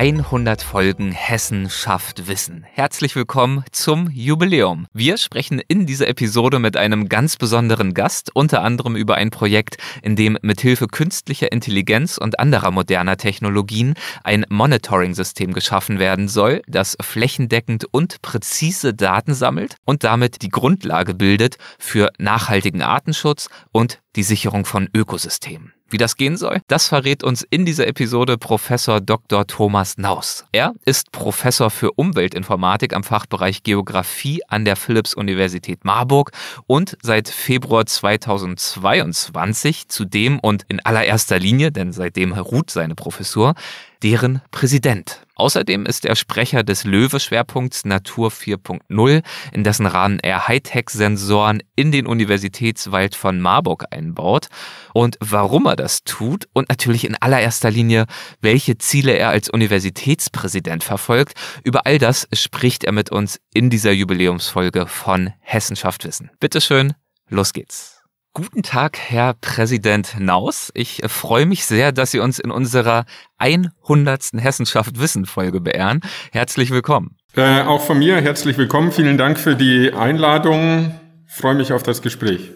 100 Folgen Hessen schafft Wissen. Herzlich willkommen zum Jubiläum. Wir sprechen in dieser Episode mit einem ganz besonderen Gast, unter anderem über ein Projekt, in dem mithilfe künstlicher Intelligenz und anderer moderner Technologien ein Monitoring-System geschaffen werden soll, das flächendeckend und präzise Daten sammelt und damit die Grundlage bildet für nachhaltigen Artenschutz und die Sicherung von Ökosystemen. Wie das gehen soll, das verrät uns in dieser Episode Professor Dr. Thomas Naus. Er ist Professor für Umweltinformatik am Fachbereich Geografie an der Philipps-Universität Marburg und seit Februar 2022 zudem und in allererster Linie, denn seitdem ruht seine Professur, deren Präsident. Außerdem ist er Sprecher des Löwe-Schwerpunkts Natur 4.0, in dessen Rahmen er Hightech-Sensoren in den Universitätswald von Marburg einbaut. Und warum er das tut und natürlich in allererster Linie, welche Ziele er als Universitätspräsident verfolgt, über all das spricht er mit uns in dieser Jubiläumsfolge von Hessenschaft Wissen. Bitteschön, los geht's. Guten Tag, Herr Präsident Naus. Ich freue mich sehr, dass Sie uns in unserer 100. Hessenschaft Wissen Folge beehren. Herzlich willkommen. Äh, auch von mir herzlich willkommen. Vielen Dank für die Einladung. freue mich auf das Gespräch.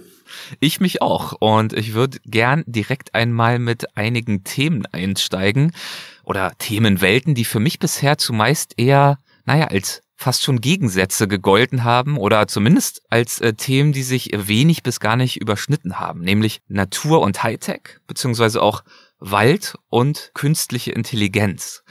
Ich mich auch und ich würde gern direkt einmal mit einigen Themen einsteigen oder Themenwelten, die für mich bisher zumeist eher, naja, als fast schon Gegensätze gegolten haben oder zumindest als äh, Themen, die sich wenig bis gar nicht überschnitten haben, nämlich Natur und Hightech, beziehungsweise auch Wald und künstliche Intelligenz.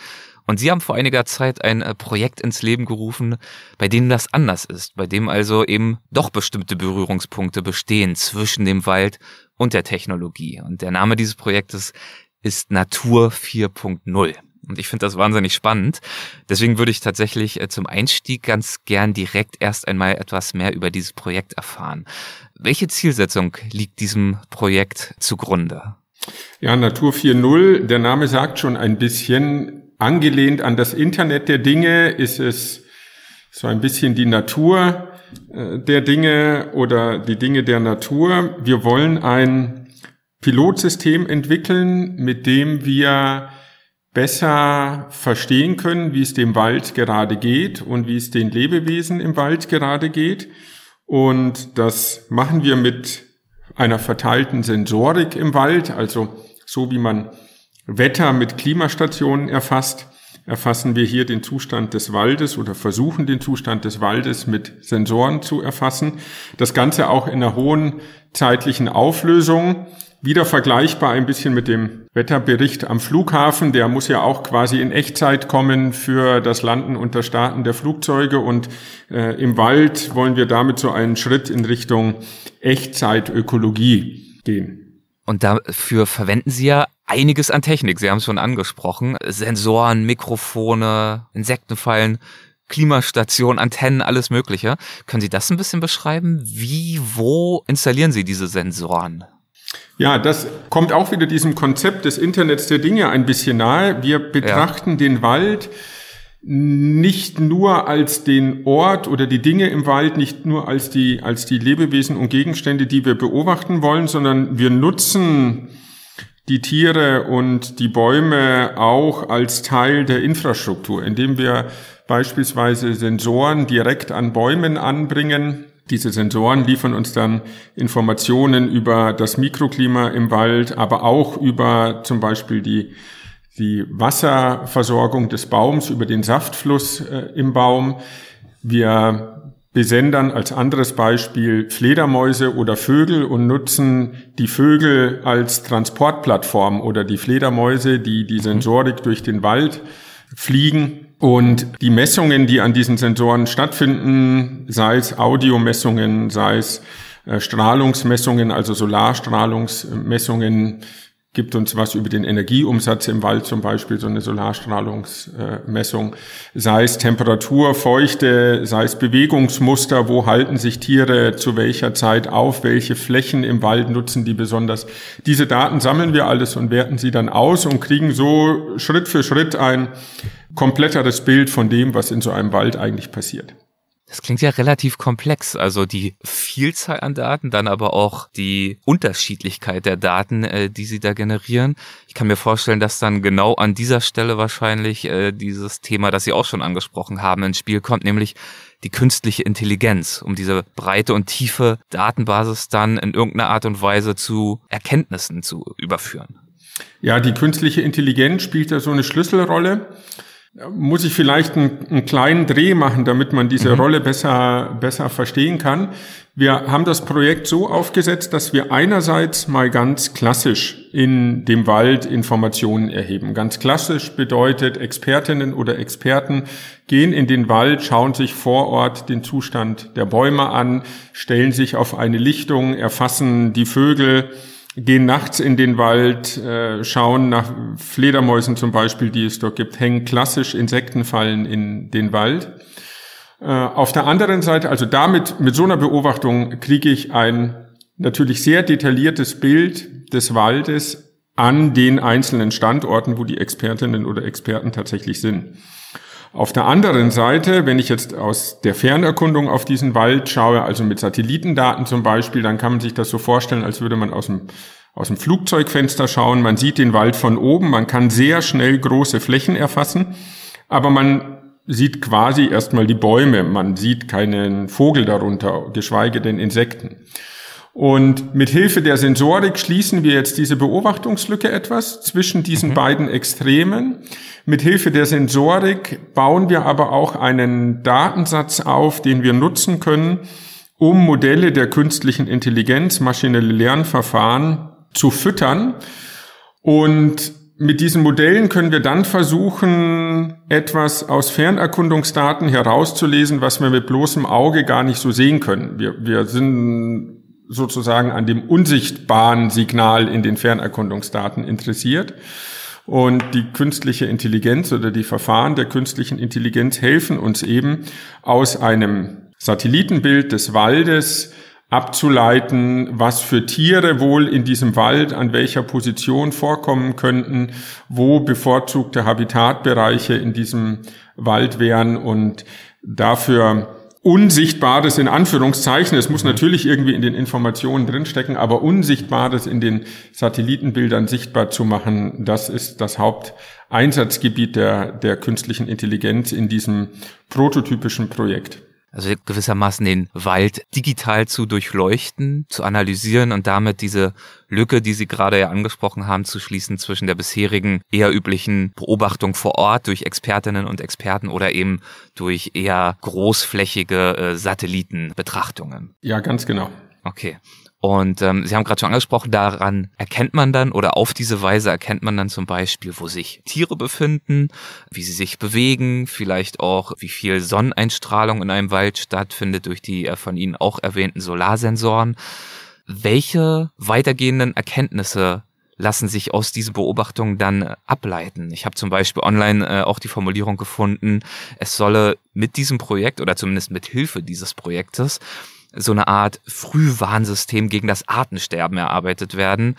Und sie haben vor einiger Zeit ein äh, Projekt ins Leben gerufen, bei dem das anders ist, bei dem also eben doch bestimmte Berührungspunkte bestehen zwischen dem Wald und der Technologie. Und der Name dieses Projektes ist Natur 4.0. Und ich finde das wahnsinnig spannend. Deswegen würde ich tatsächlich äh, zum Einstieg ganz gern direkt erst einmal etwas mehr über dieses Projekt erfahren. Welche Zielsetzung liegt diesem Projekt zugrunde? Ja, Natur 4.0, der Name sagt schon ein bisschen, angelehnt an das Internet der Dinge ist es so ein bisschen die Natur äh, der Dinge oder die Dinge der Natur. Wir wollen ein Pilotsystem entwickeln, mit dem wir besser verstehen können, wie es dem Wald gerade geht und wie es den Lebewesen im Wald gerade geht. Und das machen wir mit einer verteilten Sensorik im Wald, also so wie man Wetter mit Klimastationen erfasst, erfassen wir hier den Zustand des Waldes oder versuchen den Zustand des Waldes mit Sensoren zu erfassen. Das Ganze auch in einer hohen zeitlichen Auflösung. Wieder vergleichbar ein bisschen mit dem Wetterbericht am Flughafen. Der muss ja auch quasi in Echtzeit kommen für das Landen und das Starten der Flugzeuge. Und äh, im Wald wollen wir damit so einen Schritt in Richtung Echtzeitökologie gehen. Und dafür verwenden Sie ja einiges an Technik. Sie haben es schon angesprochen. Sensoren, Mikrofone, Insektenfallen. Klimastation, Antennen, alles Mögliche. Können Sie das ein bisschen beschreiben? Wie, wo installieren Sie diese Sensoren? Ja, das kommt auch wieder diesem Konzept des Internets der Dinge ein bisschen nahe. Wir betrachten ja. den Wald nicht nur als den Ort oder die Dinge im Wald, nicht nur als die, als die Lebewesen und Gegenstände, die wir beobachten wollen, sondern wir nutzen die Tiere und die Bäume auch als Teil der Infrastruktur, indem wir beispielsweise Sensoren direkt an Bäumen anbringen, diese Sensoren liefern uns dann Informationen über das Mikroklima im Wald, aber auch über zum Beispiel die, die Wasserversorgung des Baums, über den Saftfluss äh, im Baum. Wir besendern als anderes Beispiel Fledermäuse oder Vögel und nutzen die Vögel als Transportplattform oder die Fledermäuse, die die Sensorik durch den Wald fliegen und die Messungen, die an diesen Sensoren stattfinden, sei es Audiomessungen, sei es äh, Strahlungsmessungen, also Solarstrahlungsmessungen, gibt uns was über den Energieumsatz im Wald zum Beispiel, so eine Solarstrahlungsmessung, sei es Temperatur, Feuchte, sei es Bewegungsmuster, wo halten sich Tiere zu welcher Zeit auf, welche Flächen im Wald nutzen die besonders. Diese Daten sammeln wir alles und werten sie dann aus und kriegen so Schritt für Schritt ein kompletteres Bild von dem, was in so einem Wald eigentlich passiert. Das klingt ja relativ komplex. Also die Vielzahl an Daten, dann aber auch die Unterschiedlichkeit der Daten, äh, die Sie da generieren. Ich kann mir vorstellen, dass dann genau an dieser Stelle wahrscheinlich äh, dieses Thema, das Sie auch schon angesprochen haben, ins Spiel kommt, nämlich die künstliche Intelligenz, um diese breite und tiefe Datenbasis dann in irgendeiner Art und Weise zu Erkenntnissen zu überführen. Ja, die künstliche Intelligenz spielt da so eine Schlüsselrolle muss ich vielleicht einen, einen, kleinen Dreh machen, damit man diese mhm. Rolle besser, besser verstehen kann. Wir haben das Projekt so aufgesetzt, dass wir einerseits mal ganz klassisch in dem Wald Informationen erheben. Ganz klassisch bedeutet, Expertinnen oder Experten gehen in den Wald, schauen sich vor Ort den Zustand der Bäume an, stellen sich auf eine Lichtung, erfassen die Vögel, gehen nachts in den Wald, äh, schauen nach Fledermäusen zum Beispiel, die es dort gibt, hängen klassisch Insektenfallen in den Wald. Äh, auf der anderen Seite, also damit, mit so einer Beobachtung kriege ich ein natürlich sehr detailliertes Bild des Waldes an den einzelnen Standorten, wo die Expertinnen oder Experten tatsächlich sind. Auf der anderen Seite, wenn ich jetzt aus der Fernerkundung auf diesen Wald schaue, also mit Satellitendaten zum Beispiel, dann kann man sich das so vorstellen, als würde man aus dem, aus dem Flugzeugfenster schauen. Man sieht den Wald von oben, man kann sehr schnell große Flächen erfassen, aber man sieht quasi erstmal die Bäume, man sieht keinen Vogel darunter, geschweige denn Insekten. Und mit Hilfe der Sensorik schließen wir jetzt diese Beobachtungslücke etwas zwischen diesen mhm. beiden Extremen. Mit Hilfe der Sensorik bauen wir aber auch einen Datensatz auf, den wir nutzen können, um Modelle der künstlichen Intelligenz, maschinelle Lernverfahren zu füttern. Und mit diesen Modellen können wir dann versuchen, etwas aus Fernerkundungsdaten herauszulesen, was wir mit bloßem Auge gar nicht so sehen können. Wir, wir sind sozusagen an dem unsichtbaren Signal in den Fernerkundungsdaten interessiert. Und die künstliche Intelligenz oder die Verfahren der künstlichen Intelligenz helfen uns eben aus einem Satellitenbild des Waldes abzuleiten, was für Tiere wohl in diesem Wald an welcher Position vorkommen könnten, wo bevorzugte Habitatbereiche in diesem Wald wären und dafür Unsichtbares in Anführungszeichen, es muss natürlich irgendwie in den Informationen drinstecken, aber Unsichtbares in den Satellitenbildern sichtbar zu machen, das ist das Haupteinsatzgebiet der, der künstlichen Intelligenz in diesem prototypischen Projekt. Also gewissermaßen den Wald digital zu durchleuchten, zu analysieren und damit diese Lücke, die Sie gerade ja angesprochen haben, zu schließen zwischen der bisherigen eher üblichen Beobachtung vor Ort durch Expertinnen und Experten oder eben durch eher großflächige äh, Satellitenbetrachtungen. Ja, ganz genau. Okay. Und ähm, Sie haben gerade schon angesprochen, daran erkennt man dann oder auf diese Weise erkennt man dann zum Beispiel, wo sich Tiere befinden, wie sie sich bewegen, vielleicht auch, wie viel Sonneneinstrahlung in einem Wald stattfindet durch die äh, von Ihnen auch erwähnten Solarsensoren. Welche weitergehenden Erkenntnisse lassen sich aus diesen Beobachtungen dann äh, ableiten. Ich habe zum Beispiel online äh, auch die Formulierung gefunden, es solle mit diesem Projekt oder zumindest mit Hilfe dieses Projektes so eine Art Frühwarnsystem gegen das Artensterben erarbeitet werden.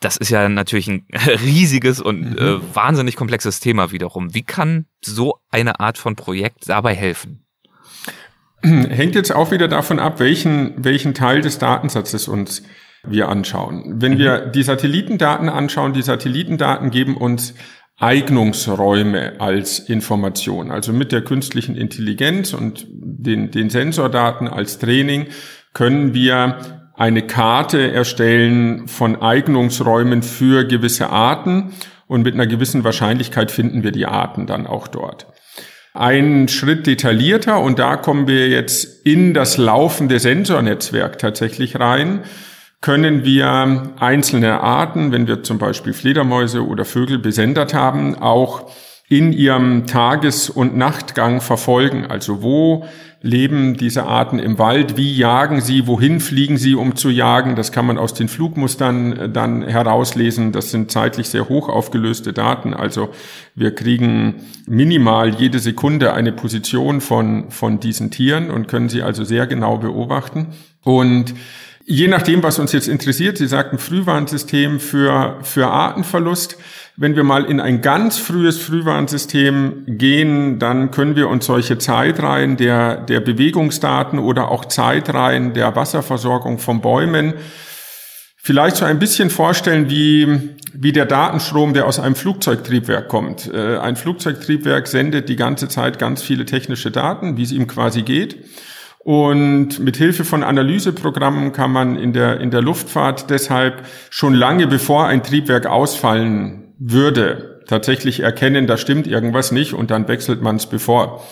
Das ist ja natürlich ein riesiges und mhm. äh, wahnsinnig komplexes Thema wiederum. Wie kann so eine Art von Projekt dabei helfen? Hängt jetzt auch wieder davon ab, welchen, welchen Teil des Datensatzes uns wir anschauen. Wenn mhm. wir die Satellitendaten anschauen, die Satellitendaten geben uns Eignungsräume als Information. Also mit der künstlichen Intelligenz und den, den Sensordaten als Training können wir eine Karte erstellen von Eignungsräumen für gewisse Arten und mit einer gewissen Wahrscheinlichkeit finden wir die Arten dann auch dort. Ein Schritt detaillierter und da kommen wir jetzt in das laufende Sensornetzwerk tatsächlich rein können wir einzelne Arten, wenn wir zum Beispiel Fledermäuse oder Vögel besendet haben, auch in ihrem Tages- und Nachtgang verfolgen. Also wo leben diese Arten im Wald? Wie jagen sie? Wohin fliegen sie, um zu jagen? Das kann man aus den Flugmustern äh, dann herauslesen. Das sind zeitlich sehr hoch aufgelöste Daten. Also wir kriegen minimal jede Sekunde eine Position von, von diesen Tieren und können sie also sehr genau beobachten. Und Je nachdem, was uns jetzt interessiert, Sie sagten Frühwarnsystem für, für Artenverlust. Wenn wir mal in ein ganz frühes Frühwarnsystem gehen, dann können wir uns solche Zeitreihen der, der Bewegungsdaten oder auch Zeitreihen der Wasserversorgung von Bäumen vielleicht so ein bisschen vorstellen wie, wie der Datenstrom, der aus einem Flugzeugtriebwerk kommt. Äh, ein Flugzeugtriebwerk sendet die ganze Zeit ganz viele technische Daten, wie es ihm quasi geht. Und mit Hilfe von Analyseprogrammen kann man in der, in der Luftfahrt deshalb schon lange bevor ein Triebwerk ausfallen würde, tatsächlich erkennen, da stimmt irgendwas nicht und dann wechselt man es bevor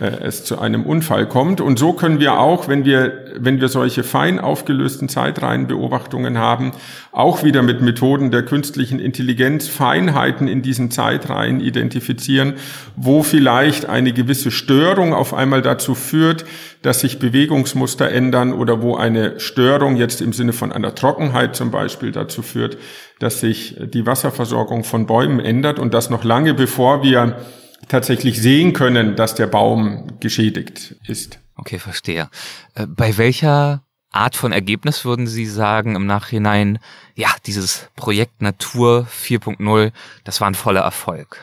es zu einem Unfall kommt. Und so können wir auch, wenn wir, wenn wir solche fein aufgelösten Zeitreihenbeobachtungen haben, auch wieder mit Methoden der künstlichen Intelligenz Feinheiten in diesen Zeitreihen identifizieren, wo vielleicht eine gewisse Störung auf einmal dazu führt, dass sich Bewegungsmuster ändern oder wo eine Störung jetzt im Sinne von einer Trockenheit zum Beispiel dazu führt, dass sich die Wasserversorgung von Bäumen ändert und das noch lange bevor wir tatsächlich sehen können, dass der Baum geschädigt ist. Okay, verstehe. Äh, bei welcher Art von Ergebnis würden Sie sagen im Nachhinein, ja, dieses Projekt Natur 4.0, das war ein voller Erfolg?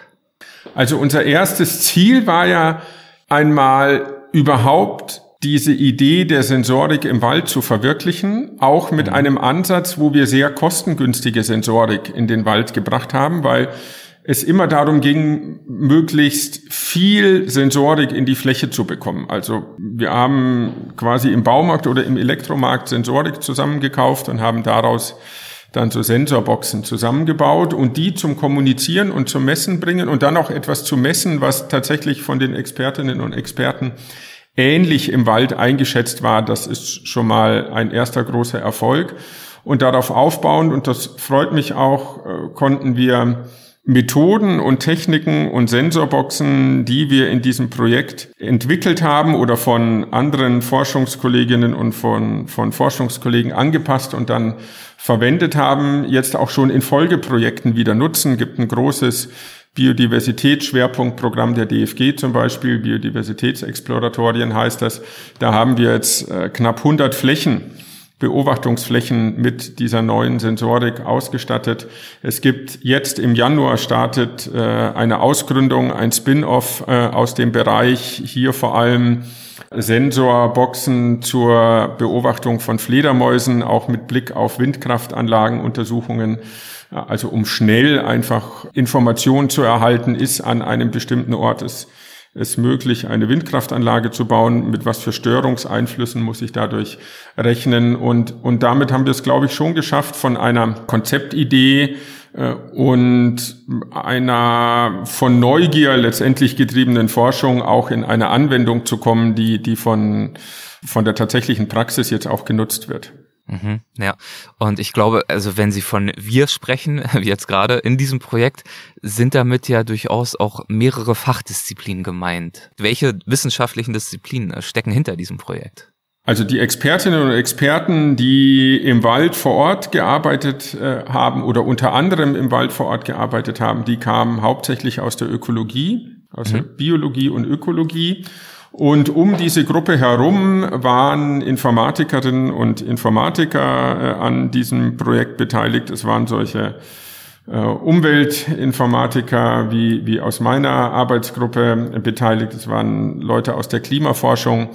Also unser erstes Ziel war ja einmal überhaupt diese Idee der Sensorik im Wald zu verwirklichen, auch mit mhm. einem Ansatz, wo wir sehr kostengünstige Sensorik in den Wald gebracht haben, weil es immer darum ging, möglichst viel Sensorik in die Fläche zu bekommen. Also wir haben quasi im Baumarkt oder im Elektromarkt Sensorik zusammengekauft und haben daraus dann so Sensorboxen zusammengebaut und die zum Kommunizieren und zum Messen bringen und dann auch etwas zu messen, was tatsächlich von den Expertinnen und Experten ähnlich im Wald eingeschätzt war. Das ist schon mal ein erster großer Erfolg. Und darauf aufbauend, und das freut mich auch, äh, konnten wir Methoden und Techniken und Sensorboxen, die wir in diesem Projekt entwickelt haben oder von anderen Forschungskolleginnen und von, von Forschungskollegen angepasst und dann verwendet haben, jetzt auch schon in Folgeprojekten wieder nutzen. Gibt ein großes Biodiversitätsschwerpunktprogramm der DFG zum Beispiel, Biodiversitätsexploratorien heißt das. Da haben wir jetzt äh, knapp 100 Flächen Beobachtungsflächen mit dieser neuen Sensorik ausgestattet. Es gibt jetzt im Januar startet äh, eine Ausgründung, ein Spin-off äh, aus dem Bereich hier vor allem Sensorboxen zur Beobachtung von Fledermäusen, auch mit Blick auf Windkraftanlagenuntersuchungen. Also um schnell einfach Informationen zu erhalten, ist an einem bestimmten Ort es es möglich, eine Windkraftanlage zu bauen. Mit was für Störungseinflüssen muss ich dadurch rechnen? Und, und damit haben wir es, glaube ich, schon geschafft, von einer Konzeptidee äh, und einer von Neugier letztendlich getriebenen Forschung auch in eine Anwendung zu kommen, die, die von, von der tatsächlichen Praxis jetzt auch genutzt wird. Mhm, ja, und ich glaube, also wenn Sie von wir sprechen, wie jetzt gerade in diesem Projekt, sind damit ja durchaus auch mehrere Fachdisziplinen gemeint. Welche wissenschaftlichen Disziplinen stecken hinter diesem Projekt? Also die Expertinnen und Experten, die im Wald vor Ort gearbeitet äh, haben oder unter anderem im Wald vor Ort gearbeitet haben, die kamen hauptsächlich aus der Ökologie, aus mhm. der Biologie und Ökologie und um diese Gruppe herum waren Informatikerinnen und Informatiker äh, an diesem Projekt beteiligt. Es waren solche äh, Umweltinformatiker wie, wie aus meiner Arbeitsgruppe beteiligt. Es waren Leute aus der Klimaforschung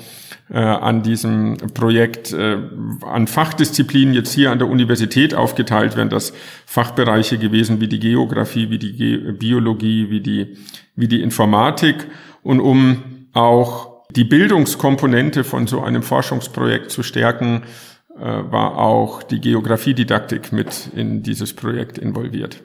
äh, an diesem Projekt. An Fachdisziplinen jetzt hier an der Universität aufgeteilt wären das Fachbereiche gewesen wie die Geografie, wie die Ge Biologie, wie die, wie die Informatik. Und um auch die Bildungskomponente von so einem Forschungsprojekt zu stärken, äh, war auch die Geografiedidaktik mit in dieses Projekt involviert.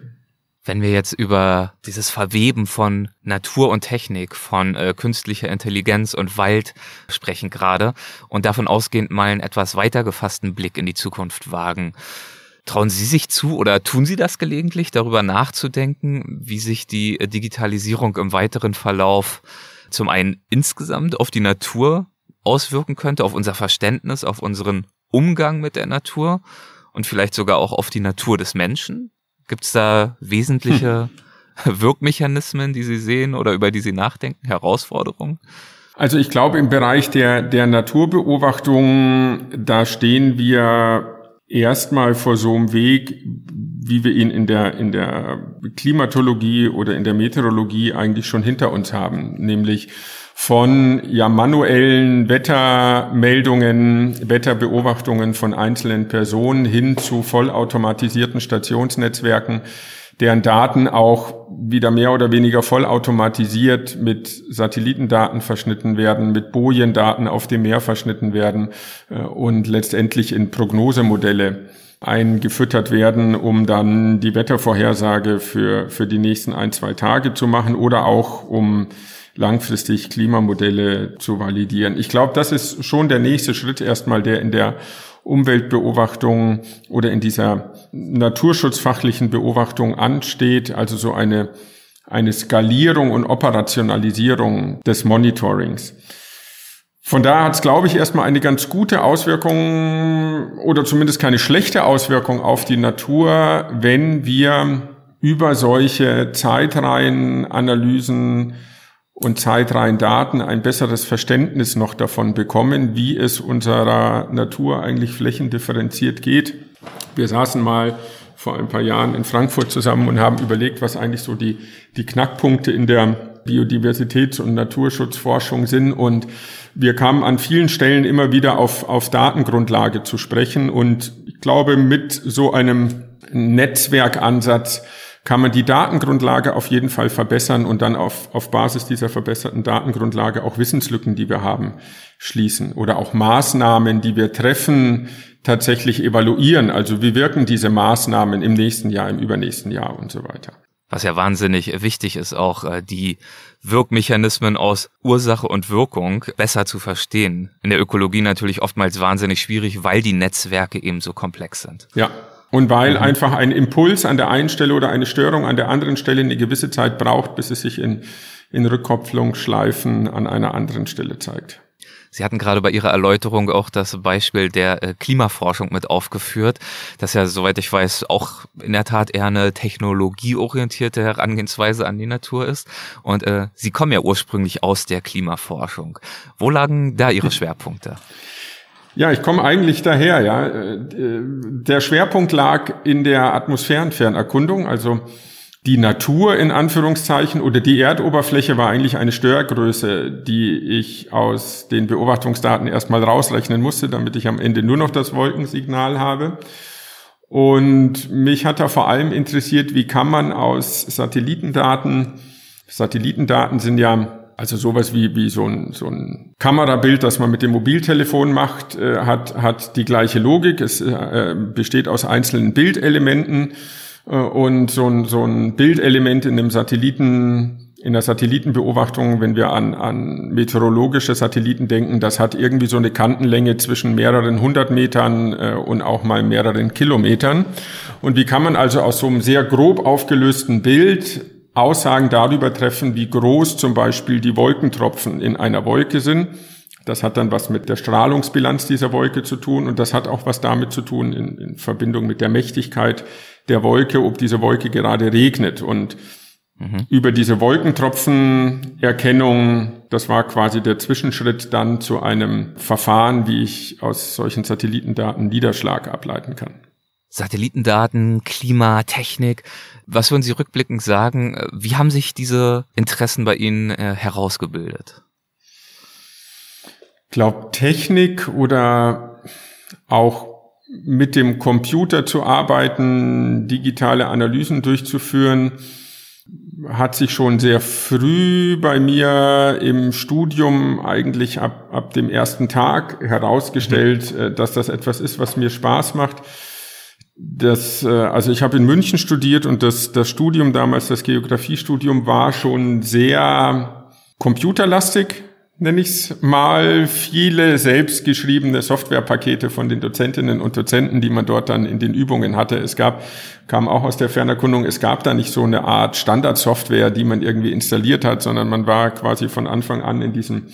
Wenn wir jetzt über dieses Verweben von Natur und Technik, von äh, künstlicher Intelligenz und Wald sprechen gerade und davon ausgehend mal einen etwas weiter gefassten Blick in die Zukunft wagen, trauen Sie sich zu oder tun Sie das gelegentlich, darüber nachzudenken, wie sich die Digitalisierung im weiteren Verlauf zum einen insgesamt auf die Natur auswirken könnte, auf unser Verständnis, auf unseren Umgang mit der Natur und vielleicht sogar auch auf die Natur des Menschen? Gibt es da wesentliche hm. Wirkmechanismen, die Sie sehen oder über die Sie nachdenken, Herausforderungen? Also ich glaube, im Bereich der, der Naturbeobachtung, da stehen wir erstmal vor so einem Weg, wie wir ihn in der, in der Klimatologie oder in der Meteorologie eigentlich schon hinter uns haben, nämlich von ja manuellen Wettermeldungen, Wetterbeobachtungen von einzelnen Personen hin zu vollautomatisierten Stationsnetzwerken, deren Daten auch wieder mehr oder weniger vollautomatisiert mit Satellitendaten verschnitten werden, mit Bojendaten auf dem Meer verschnitten werden äh, und letztendlich in Prognosemodelle eingefüttert werden, um dann die Wettervorhersage für, für die nächsten ein, zwei Tage zu machen oder auch um langfristig Klimamodelle zu validieren. Ich glaube, das ist schon der nächste Schritt erstmal, der in der Umweltbeobachtung oder in dieser naturschutzfachlichen Beobachtung ansteht, also so eine, eine Skalierung und Operationalisierung des Monitorings. Von daher hat es, glaube ich, erstmal eine ganz gute Auswirkung oder zumindest keine schlechte Auswirkung auf die Natur, wenn wir über solche Zeitreihenanalysen und zeitreihen Daten ein besseres Verständnis noch davon bekommen, wie es unserer Natur eigentlich flächendifferenziert geht. Wir saßen mal vor ein paar Jahren in Frankfurt zusammen und haben überlegt, was eigentlich so die, die Knackpunkte in der Biodiversitäts- und Naturschutzforschung sind. Und wir kamen an vielen Stellen immer wieder auf, auf Datengrundlage zu sprechen. Und ich glaube, mit so einem Netzwerkansatz kann man die Datengrundlage auf jeden Fall verbessern und dann auf, auf Basis dieser verbesserten Datengrundlage auch Wissenslücken, die wir haben, schließen oder auch Maßnahmen, die wir treffen, tatsächlich evaluieren. Also wie wirken diese Maßnahmen im nächsten Jahr, im übernächsten Jahr und so weiter. Was ja wahnsinnig wichtig ist, auch äh, die Wirkmechanismen aus Ursache und Wirkung besser zu verstehen. In der Ökologie natürlich oftmals wahnsinnig schwierig, weil die Netzwerke eben so komplex sind. Ja, und weil mhm. einfach ein Impuls an der einen Stelle oder eine Störung an der anderen Stelle eine gewisse Zeit braucht, bis es sich in, in Rückkopplungsschleifen an einer anderen Stelle zeigt. Sie hatten gerade bei Ihrer Erläuterung auch das Beispiel der äh, Klimaforschung mit aufgeführt, das ja, soweit ich weiß, auch in der Tat eher eine technologieorientierte Herangehensweise an die Natur ist. Und äh, Sie kommen ja ursprünglich aus der Klimaforschung. Wo lagen da Ihre Schwerpunkte? Ja, ich komme eigentlich daher, ja. Äh, der Schwerpunkt lag in der Atmosphärenfernerkundung, also die Natur in Anführungszeichen oder die Erdoberfläche war eigentlich eine Störgröße, die ich aus den Beobachtungsdaten erstmal rausrechnen musste, damit ich am Ende nur noch das Wolkensignal habe. Und mich hat da vor allem interessiert, wie kann man aus Satellitendaten, Satellitendaten sind ja also sowas wie, wie so, ein, so ein Kamerabild, das man mit dem Mobiltelefon macht, äh, hat, hat die gleiche Logik. Es äh, besteht aus einzelnen Bildelementen äh, und so ein, so ein Bildelement in dem Satelliten in der Satellitenbeobachtung, wenn wir an, an meteorologische Satelliten denken, das hat irgendwie so eine Kantenlänge zwischen mehreren hundert Metern äh, und auch mal mehreren Kilometern. Und wie kann man also aus so einem sehr grob aufgelösten Bild Aussagen darüber treffen, wie groß zum Beispiel die Wolkentropfen in einer Wolke sind. Das hat dann was mit der Strahlungsbilanz dieser Wolke zu tun und das hat auch was damit zu tun in, in Verbindung mit der Mächtigkeit der Wolke, ob diese Wolke gerade regnet. Und mhm. über diese Wolkentropfenerkennung, das war quasi der Zwischenschritt dann zu einem Verfahren, wie ich aus solchen Satellitendaten Niederschlag ableiten kann. Satellitendaten, Klima, Technik. Was würden Sie rückblickend sagen? Wie haben sich diese Interessen bei Ihnen äh, herausgebildet? Ich glaube, Technik oder auch mit dem Computer zu arbeiten, digitale Analysen durchzuführen, hat sich schon sehr früh bei mir im Studium eigentlich ab, ab dem ersten Tag herausgestellt, mhm. Äh, dass das etwas ist, was mir Spaß macht das, äh, also ich habe in München studiert und das, das Studium damals, das Geografiestudium, war schon sehr computerlastig, nenne ich es mal. Viele selbstgeschriebene Softwarepakete von den Dozentinnen und Dozenten, die man dort dann in den Übungen hatte. Es gab, kam auch aus der Fernerkundung, es gab da nicht so eine Art Standardsoftware, die man irgendwie installiert hat, sondern man war quasi von Anfang an in diesem,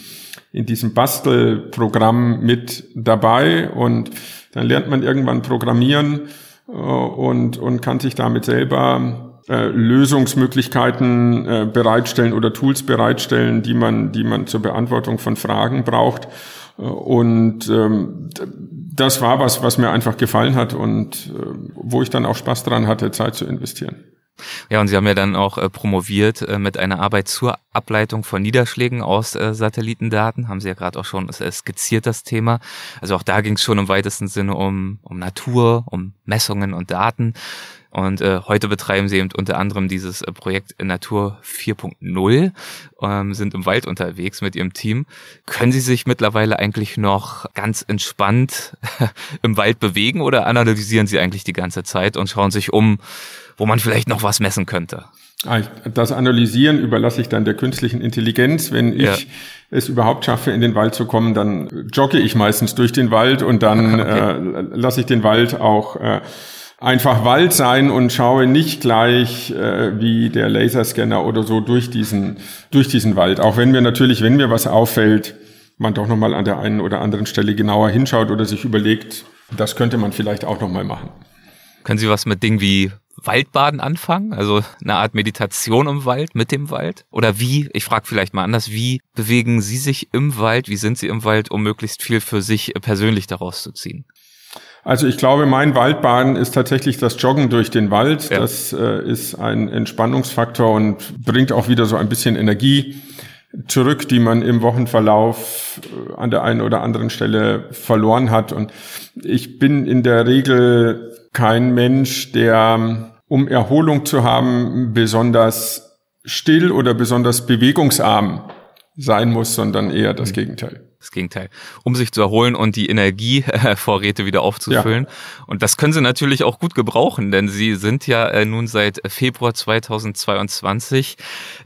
in diesem Bastelprogramm mit dabei und dann lernt man irgendwann programmieren und, und kann sich damit selber äh, Lösungsmöglichkeiten äh, bereitstellen oder Tools bereitstellen, die man, die man zur Beantwortung von Fragen braucht. Und ähm, das war was, was mir einfach gefallen hat und äh, wo ich dann auch Spaß dran hatte, Zeit zu investieren. Ja, und Sie haben ja dann auch äh, promoviert äh, mit einer Arbeit zur Ableitung von Niederschlägen aus äh, Satellitendaten. Haben Sie ja gerade auch schon äh, skizziert, das Thema. Also auch da ging es schon im weitesten Sinne um, um Natur, um Messungen und Daten. Und äh, heute betreiben sie eben unter anderem dieses äh, Projekt Natur 4.0, ähm, sind im Wald unterwegs mit ihrem Team. Können Sie sich mittlerweile eigentlich noch ganz entspannt im Wald bewegen oder analysieren Sie eigentlich die ganze Zeit und schauen sich um, wo man vielleicht noch was messen könnte? Ah, das Analysieren überlasse ich dann der künstlichen Intelligenz. Wenn ich ja. es überhaupt schaffe, in den Wald zu kommen, dann jogge ich meistens durch den Wald und dann okay. äh, lasse ich den Wald auch äh, einfach Wald sein und schaue nicht gleich äh, wie der Laserscanner oder so durch diesen durch diesen Wald. Auch wenn mir natürlich, wenn mir was auffällt, man doch noch mal an der einen oder anderen Stelle genauer hinschaut oder sich überlegt, das könnte man vielleicht auch noch mal machen. Können Sie was mit Dingen wie Waldbaden anfangen? Also eine Art Meditation im Wald, mit dem Wald? Oder wie, ich frage vielleicht mal anders, wie bewegen Sie sich im Wald? Wie sind Sie im Wald, um möglichst viel für sich persönlich daraus zu ziehen? Also ich glaube, mein Waldbaden ist tatsächlich das Joggen durch den Wald. Ja. Das äh, ist ein Entspannungsfaktor und bringt auch wieder so ein bisschen Energie zurück, die man im Wochenverlauf äh, an der einen oder anderen Stelle verloren hat. Und ich bin in der Regel kein Mensch, der, um Erholung zu haben, besonders still oder besonders bewegungsarm sein muss, sondern eher das mhm. Gegenteil das Gegenteil, um sich zu erholen und die Energievorräte wieder aufzufüllen. Ja. Und das können sie natürlich auch gut gebrauchen, denn sie sind ja äh, nun seit Februar 2022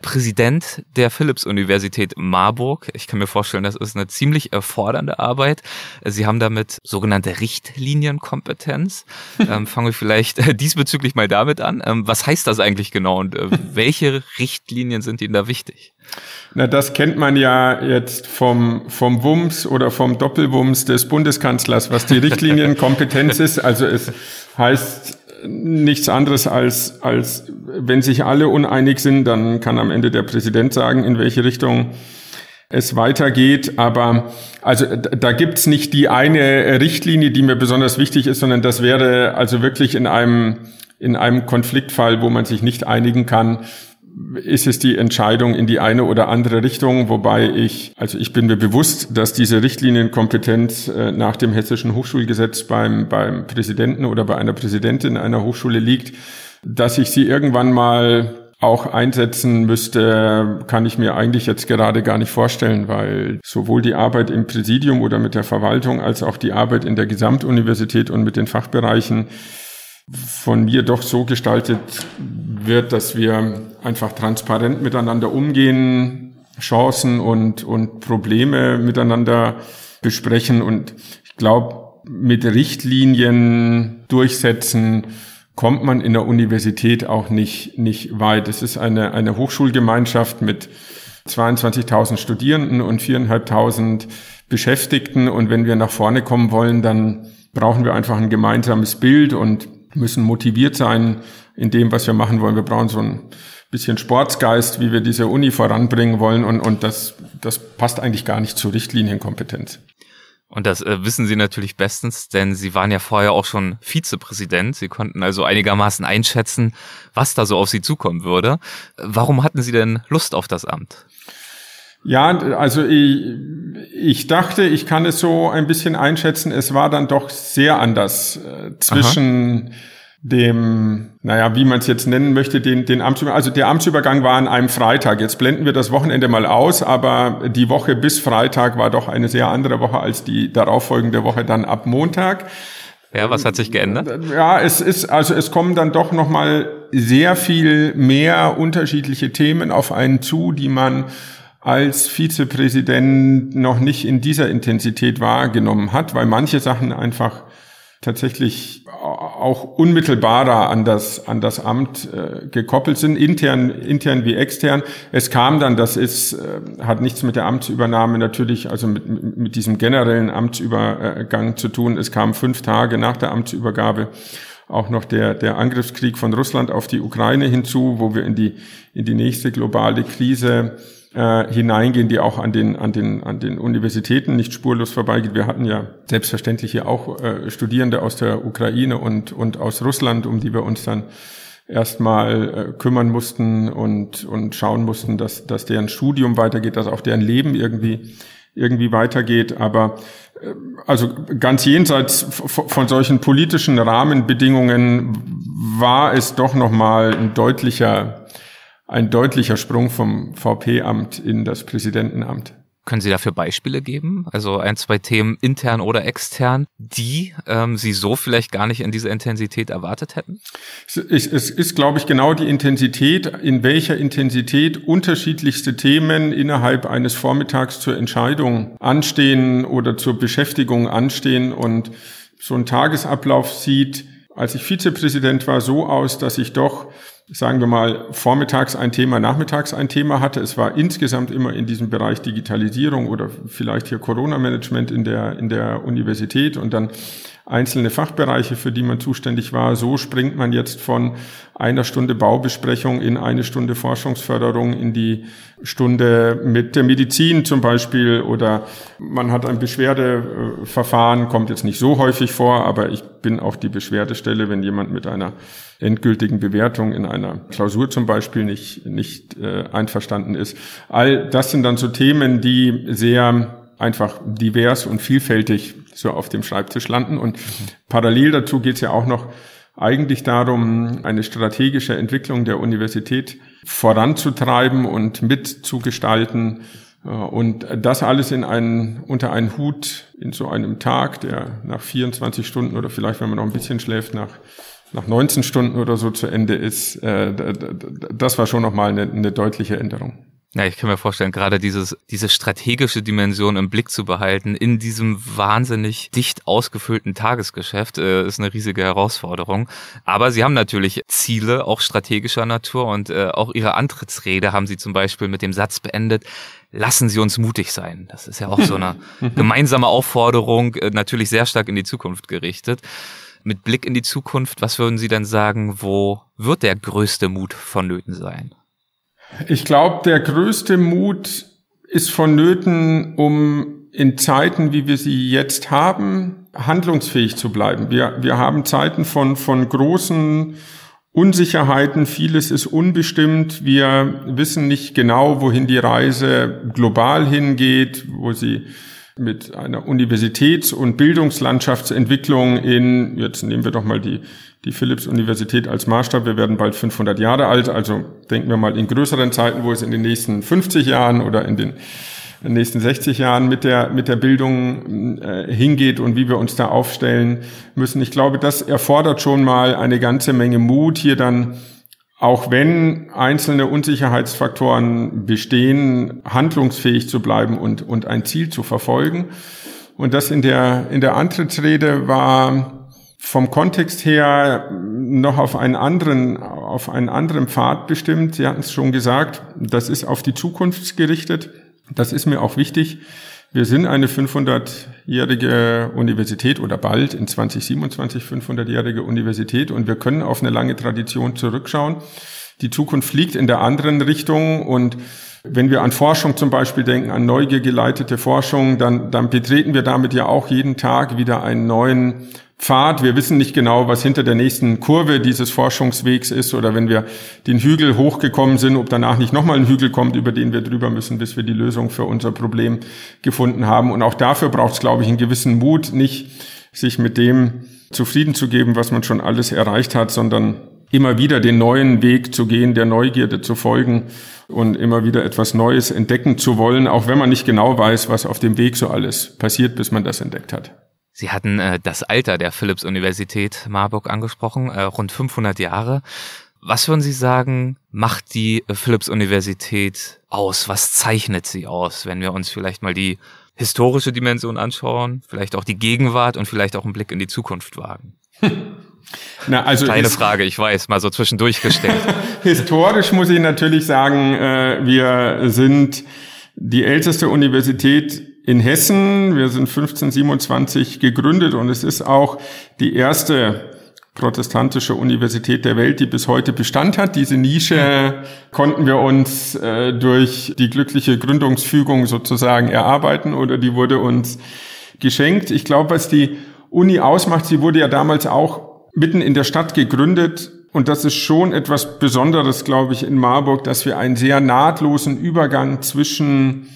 Präsident der Philipps-Universität Marburg. Ich kann mir vorstellen, das ist eine ziemlich erfordernde Arbeit. Sie haben damit sogenannte Richtlinienkompetenz. ähm, fangen wir vielleicht äh, diesbezüglich mal damit an. Ähm, was heißt das eigentlich genau und äh, welche Richtlinien sind Ihnen da wichtig? Na, das kennt man ja jetzt vom, vom Wumms oder vom Doppelwumms des Bundeskanzlers, was die Richtlinienkompetenz ist. Also es heißt nichts anderes als, als wenn sich alle uneinig sind, dann kann am Ende der Präsident sagen, in welche Richtung es weitergeht. Aber also da gibt's nicht die eine Richtlinie, die mir besonders wichtig ist, sondern das wäre also wirklich in einem in einem Konfliktfall, wo man sich nicht einigen kann, ist es die Entscheidung in die eine oder andere Richtung, wobei ich, also ich bin mir bewusst, dass diese Richtlinienkompetenz äh, nach dem hessischen Hochschulgesetz beim, beim Präsidenten oder bei einer Präsidentin einer Hochschule liegt, dass ich sie irgendwann mal auch einsetzen müsste, kann ich mir eigentlich jetzt gerade gar nicht vorstellen, weil sowohl die Arbeit im Präsidium oder mit der Verwaltung als auch die Arbeit in der Gesamtuniversität und mit den Fachbereichen von mir doch so gestaltet wird, dass wir einfach transparent miteinander umgehen, Chancen und, und Probleme miteinander besprechen. Und ich glaube, mit Richtlinien durchsetzen kommt man in der Universität auch nicht, nicht weit. Es ist eine, eine Hochschulgemeinschaft mit 22.000 Studierenden und 4.500 Beschäftigten. Und wenn wir nach vorne kommen wollen, dann brauchen wir einfach ein gemeinsames Bild und müssen motiviert sein in dem, was wir machen wollen. Wir brauchen so ein bisschen Sportsgeist, wie wir diese Uni voranbringen wollen. Und, und das, das passt eigentlich gar nicht zur Richtlinienkompetenz. Und das äh, wissen Sie natürlich bestens, denn Sie waren ja vorher auch schon Vizepräsident. Sie konnten also einigermaßen einschätzen, was da so auf Sie zukommen würde. Warum hatten Sie denn Lust auf das Amt? Ja, also ich, ich dachte, ich kann es so ein bisschen einschätzen. Es war dann doch sehr anders äh, zwischen Aha. dem, naja, wie man es jetzt nennen möchte, den, den Amtsübergang. Also der Amtsübergang war an einem Freitag. Jetzt blenden wir das Wochenende mal aus, aber die Woche bis Freitag war doch eine sehr andere Woche als die darauffolgende Woche dann ab Montag. Ja, was hat sich geändert? Ja, es ist, also es kommen dann doch nochmal sehr viel mehr unterschiedliche Themen auf einen zu, die man als Vizepräsident noch nicht in dieser Intensität wahrgenommen hat, weil manche Sachen einfach tatsächlich auch unmittelbarer an das, an das Amt äh, gekoppelt sind, intern, intern wie extern. Es kam dann, das ist, äh, hat nichts mit der Amtsübernahme natürlich, also mit, mit diesem generellen Amtsübergang zu tun. Es kam fünf Tage nach der Amtsübergabe auch noch der, der Angriffskrieg von Russland auf die Ukraine hinzu, wo wir in die, in die nächste globale Krise äh, hineingehen, die auch an den, an, den, an den Universitäten nicht spurlos vorbeigeht. Wir hatten ja selbstverständlich hier auch äh, Studierende aus der Ukraine und, und aus Russland, um die wir uns dann erstmal äh, kümmern mussten und, und schauen mussten, dass, dass deren Studium weitergeht, dass auch deren Leben irgendwie, irgendwie weitergeht. Aber äh, also ganz jenseits von solchen politischen Rahmenbedingungen war es doch nochmal ein deutlicher, ein deutlicher Sprung vom VP-Amt in das Präsidentenamt. Können Sie dafür Beispiele geben? Also ein, zwei Themen intern oder extern, die ähm, Sie so vielleicht gar nicht in dieser Intensität erwartet hätten? Es ist, es ist, glaube ich, genau die Intensität, in welcher Intensität unterschiedlichste Themen innerhalb eines Vormittags zur Entscheidung anstehen oder zur Beschäftigung anstehen. Und so ein Tagesablauf sieht, als ich Vizepräsident war, so aus, dass ich doch sagen wir mal, vormittags ein Thema, nachmittags ein Thema hatte. Es war insgesamt immer in diesem Bereich Digitalisierung oder vielleicht hier Corona-Management in der, in der Universität und dann einzelne Fachbereiche, für die man zuständig war. So springt man jetzt von einer Stunde Baubesprechung in eine Stunde Forschungsförderung in die Stunde mit der Medizin zum Beispiel oder man hat ein Beschwerdeverfahren, kommt jetzt nicht so häufig vor, aber ich bin auch die Beschwerdestelle, wenn jemand mit einer endgültigen Bewertung in einer Klausur zum Beispiel nicht, nicht äh, einverstanden ist. All das sind dann so Themen, die sehr einfach divers und vielfältig so auf dem Schreibtisch landen. Und parallel dazu geht es ja auch noch eigentlich darum, eine strategische Entwicklung der Universität voranzutreiben und mitzugestalten. Äh, und das alles in einen, unter einen Hut in so einem Tag, der nach 24 Stunden oder vielleicht, wenn man noch ein bisschen schläft, nach, nach 19 Stunden oder so zu Ende ist, äh, das war schon nochmal eine, eine deutliche Änderung. Ja, ich kann mir vorstellen, gerade dieses, diese strategische Dimension im Blick zu behalten in diesem wahnsinnig dicht ausgefüllten Tagesgeschäft äh, ist eine riesige Herausforderung. Aber Sie haben natürlich Ziele, auch strategischer Natur und äh, auch Ihre Antrittsrede haben Sie zum Beispiel mit dem Satz beendet, lassen Sie uns mutig sein. Das ist ja auch so eine gemeinsame Aufforderung, äh, natürlich sehr stark in die Zukunft gerichtet. Mit Blick in die Zukunft, was würden Sie dann sagen, wo wird der größte Mut vonnöten sein? Ich glaube, der größte Mut ist vonnöten, um in Zeiten, wie wir sie jetzt haben, handlungsfähig zu bleiben. Wir, wir haben Zeiten von, von großen Unsicherheiten. Vieles ist unbestimmt. Wir wissen nicht genau, wohin die Reise global hingeht, wo sie mit einer Universitäts- und Bildungslandschaftsentwicklung in, jetzt nehmen wir doch mal die, die Philipps-Universität als Maßstab. Wir werden bald 500 Jahre alt, also denken wir mal in größeren Zeiten, wo es in den nächsten 50 Jahren oder in den nächsten 60 Jahren mit der, mit der Bildung äh, hingeht und wie wir uns da aufstellen müssen. Ich glaube, das erfordert schon mal eine ganze Menge Mut, hier dann auch wenn einzelne Unsicherheitsfaktoren bestehen, handlungsfähig zu bleiben und, und ein Ziel zu verfolgen. Und das in der, in der Antrittsrede war vom Kontext her noch auf einen anderen, auf einen anderen Pfad bestimmt. Sie hatten es schon gesagt, das ist auf die Zukunft gerichtet. Das ist mir auch wichtig. Wir sind eine 500-jährige Universität oder bald in 2027 500-jährige Universität und wir können auf eine lange Tradition zurückschauen. Die Zukunft fliegt in der anderen Richtung und wenn wir an Forschung zum Beispiel denken, an Neugier geleitete Forschung, dann, dann betreten wir damit ja auch jeden Tag wieder einen neuen Pfad. Wir wissen nicht genau, was hinter der nächsten Kurve dieses Forschungswegs ist oder wenn wir den Hügel hochgekommen sind, ob danach nicht nochmal ein Hügel kommt, über den wir drüber müssen, bis wir die Lösung für unser Problem gefunden haben. Und auch dafür braucht es, glaube ich, einen gewissen Mut, nicht sich mit dem zufrieden zu geben, was man schon alles erreicht hat, sondern immer wieder den neuen Weg zu gehen, der Neugierde zu folgen und immer wieder etwas Neues entdecken zu wollen, auch wenn man nicht genau weiß, was auf dem Weg so alles passiert, bis man das entdeckt hat. Sie hatten äh, das Alter der Philipps-Universität Marburg angesprochen, äh, rund 500 Jahre. Was würden Sie sagen, macht die Philipps-Universität aus? Was zeichnet sie aus, wenn wir uns vielleicht mal die historische Dimension anschauen, vielleicht auch die Gegenwart und vielleicht auch einen Blick in die Zukunft wagen? Na, also Kleine Frage, ich weiß, mal so zwischendurch gestellt. Historisch muss ich natürlich sagen, äh, wir sind die älteste Universität in Hessen. Wir sind 1527 gegründet und es ist auch die erste protestantische Universität der Welt, die bis heute Bestand hat. Diese Nische konnten wir uns äh, durch die glückliche Gründungsfügung sozusagen erarbeiten oder die wurde uns geschenkt. Ich glaube, was die Uni ausmacht, sie wurde ja damals auch mitten in der Stadt gegründet und das ist schon etwas Besonderes, glaube ich, in Marburg, dass wir einen sehr nahtlosen Übergang zwischen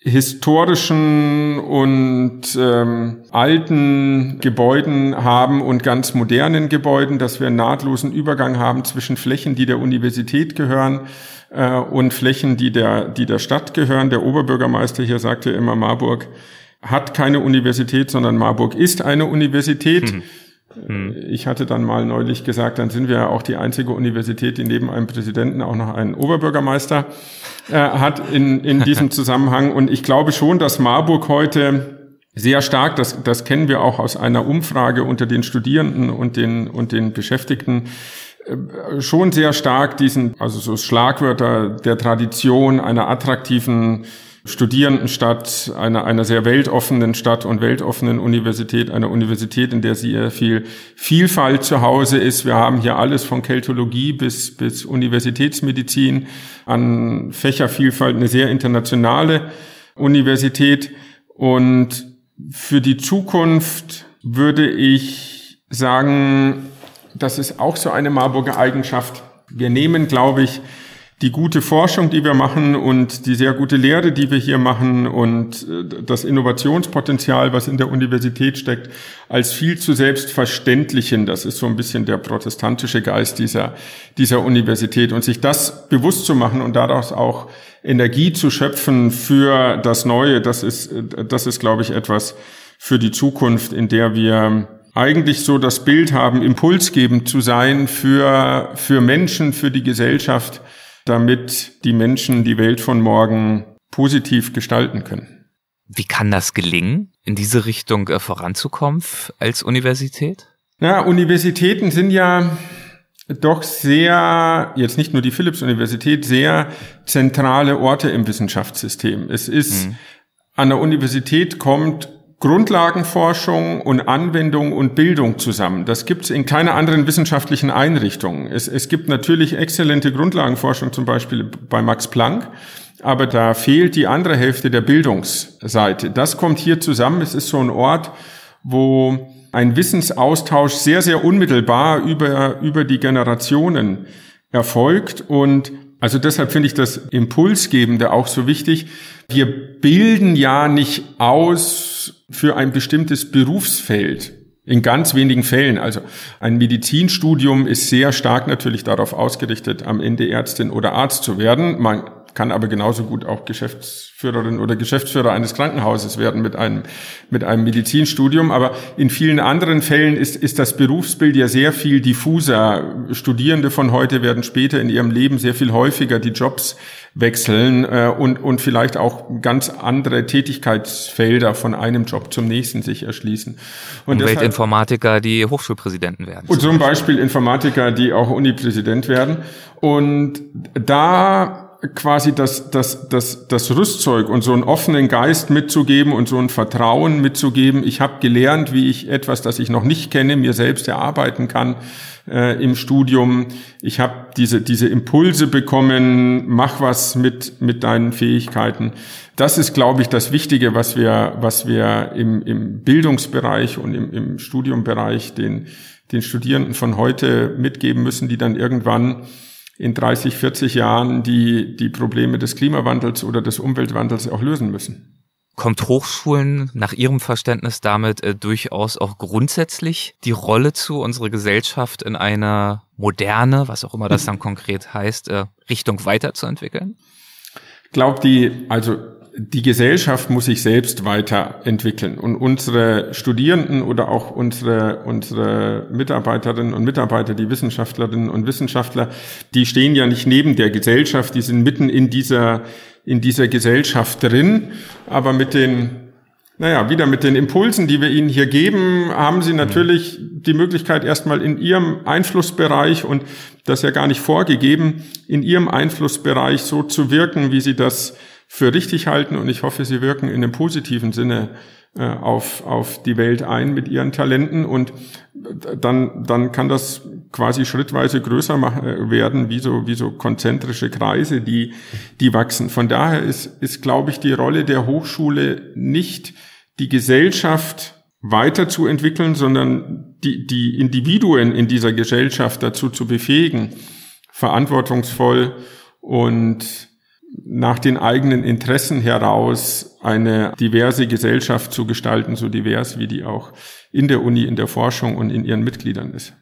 historischen und ähm, alten Gebäuden haben und ganz modernen Gebäuden, dass wir einen nahtlosen Übergang haben zwischen Flächen, die der Universität gehören äh, und Flächen, die der, die der Stadt gehören. Der Oberbürgermeister hier sagte immer, Marburg hat keine Universität, sondern Marburg ist eine Universität. Mhm. Hm. Ich hatte dann mal neulich gesagt, dann sind wir ja auch die einzige Universität, die neben einem Präsidenten auch noch einen Oberbürgermeister äh, hat in, in diesem Zusammenhang. Und ich glaube schon, dass Marburg heute sehr stark, das, das kennen wir auch aus einer Umfrage unter den Studierenden und den, und den Beschäftigten, äh, schon sehr stark diesen, also so Schlagwörter der Tradition einer attraktiven Studierendenstadt, einer, einer sehr weltoffenen Stadt und weltoffenen Universität, einer Universität, in der sehr viel Vielfalt zu Hause ist. Wir haben hier alles von Keltologie bis, bis Universitätsmedizin an Fächervielfalt, eine sehr internationale Universität. Und für die Zukunft würde ich sagen, das ist auch so eine Marburger Eigenschaft. Wir nehmen, glaube ich, die gute Forschung, die wir machen und die sehr gute Lehre, die wir hier machen und äh, das Innovationspotenzial, was in der Universität steckt, als viel zu selbstverständlichen. Das ist so ein bisschen der protestantische Geist dieser, dieser Universität und sich das bewusst zu machen und daraus auch Energie zu schöpfen für das Neue, das ist, das ist, glaube ich, etwas für die Zukunft, in der wir eigentlich so das Bild haben, impulsgebend zu sein für, für Menschen, für die Gesellschaft, damit die Menschen die Welt von morgen positiv gestalten können. Wie kann das gelingen, in diese Richtung äh, voranzukommen als Universität? Ja, Universitäten sind ja doch sehr, jetzt nicht nur die Philipps-Universität, sehr zentrale Orte im Wissenschaftssystem. Es ist, mhm. an der Universität kommt Grundlagenforschung und Anwendung und Bildung zusammen. Das gibt es in keiner anderen wissenschaftlichen Einrichtung. Es, es gibt natürlich exzellente Grundlagenforschung, zum Beispiel bei Max Planck, aber da fehlt die andere Hälfte der Bildungsseite. Das kommt hier zusammen. Es ist so ein Ort, wo ein Wissensaustausch sehr, sehr unmittelbar über, über die Generationen erfolgt und also deshalb finde ich das Impulsgebende auch so wichtig. Wir bilden ja nicht aus für ein bestimmtes Berufsfeld. In ganz wenigen Fällen. Also ein Medizinstudium ist sehr stark natürlich darauf ausgerichtet, am Ende Ärztin oder Arzt zu werden. Man kann aber genauso gut auch Geschäftsführerin oder Geschäftsführer eines Krankenhauses werden mit einem, mit einem Medizinstudium. Aber in vielen anderen Fällen ist, ist das Berufsbild ja sehr viel diffuser. Studierende von heute werden später in ihrem Leben sehr viel häufiger die Jobs wechseln äh, und, und vielleicht auch ganz andere Tätigkeitsfelder von einem Job zum nächsten sich erschließen. Und Umweltinformatiker, die Hochschulpräsidenten werden. Und zum Beispiel Informatiker, die auch Unipräsident werden. Und da quasi das, das, das, das Rüstzeug und so einen offenen Geist mitzugeben und so ein Vertrauen mitzugeben. Ich habe gelernt, wie ich etwas, das ich noch nicht kenne, mir selbst erarbeiten kann äh, im Studium. Ich habe diese, diese Impulse bekommen, mach was mit, mit deinen Fähigkeiten. Das ist, glaube ich, das Wichtige, was wir, was wir im, im Bildungsbereich und im, im Studiumbereich den, den Studierenden von heute mitgeben müssen, die dann irgendwann in 30, 40 Jahren die, die Probleme des Klimawandels oder des Umweltwandels auch lösen müssen. Kommt Hochschulen nach Ihrem Verständnis damit äh, durchaus auch grundsätzlich die Rolle zu, unsere Gesellschaft in eine moderne, was auch immer das dann konkret heißt, äh, Richtung weiterzuentwickeln? Glaubt die, also die Gesellschaft muss sich selbst weiterentwickeln. Und unsere Studierenden oder auch unsere, unsere Mitarbeiterinnen und Mitarbeiter, die Wissenschaftlerinnen und Wissenschaftler, die stehen ja nicht neben der Gesellschaft, die sind mitten in dieser, in dieser Gesellschaft drin, aber mit den naja, wieder mit den Impulsen, die wir Ihnen hier geben, haben Sie natürlich die Möglichkeit, erstmal in Ihrem Einflussbereich, und das ja gar nicht vorgegeben, in Ihrem Einflussbereich so zu wirken, wie Sie das für richtig halten und ich hoffe, sie wirken in einem positiven Sinne äh, auf, auf die Welt ein mit ihren Talenten und dann, dann kann das quasi schrittweise größer machen, äh, werden, wie so, wie so konzentrische Kreise, die, die wachsen. Von daher ist, ist, glaube ich, die Rolle der Hochschule nicht die Gesellschaft weiterzuentwickeln, sondern die, die Individuen in dieser Gesellschaft dazu zu befähigen, verantwortungsvoll und nach den eigenen Interessen heraus eine diverse Gesellschaft zu gestalten, so divers wie die auch in der Uni, in der Forschung und in ihren Mitgliedern ist.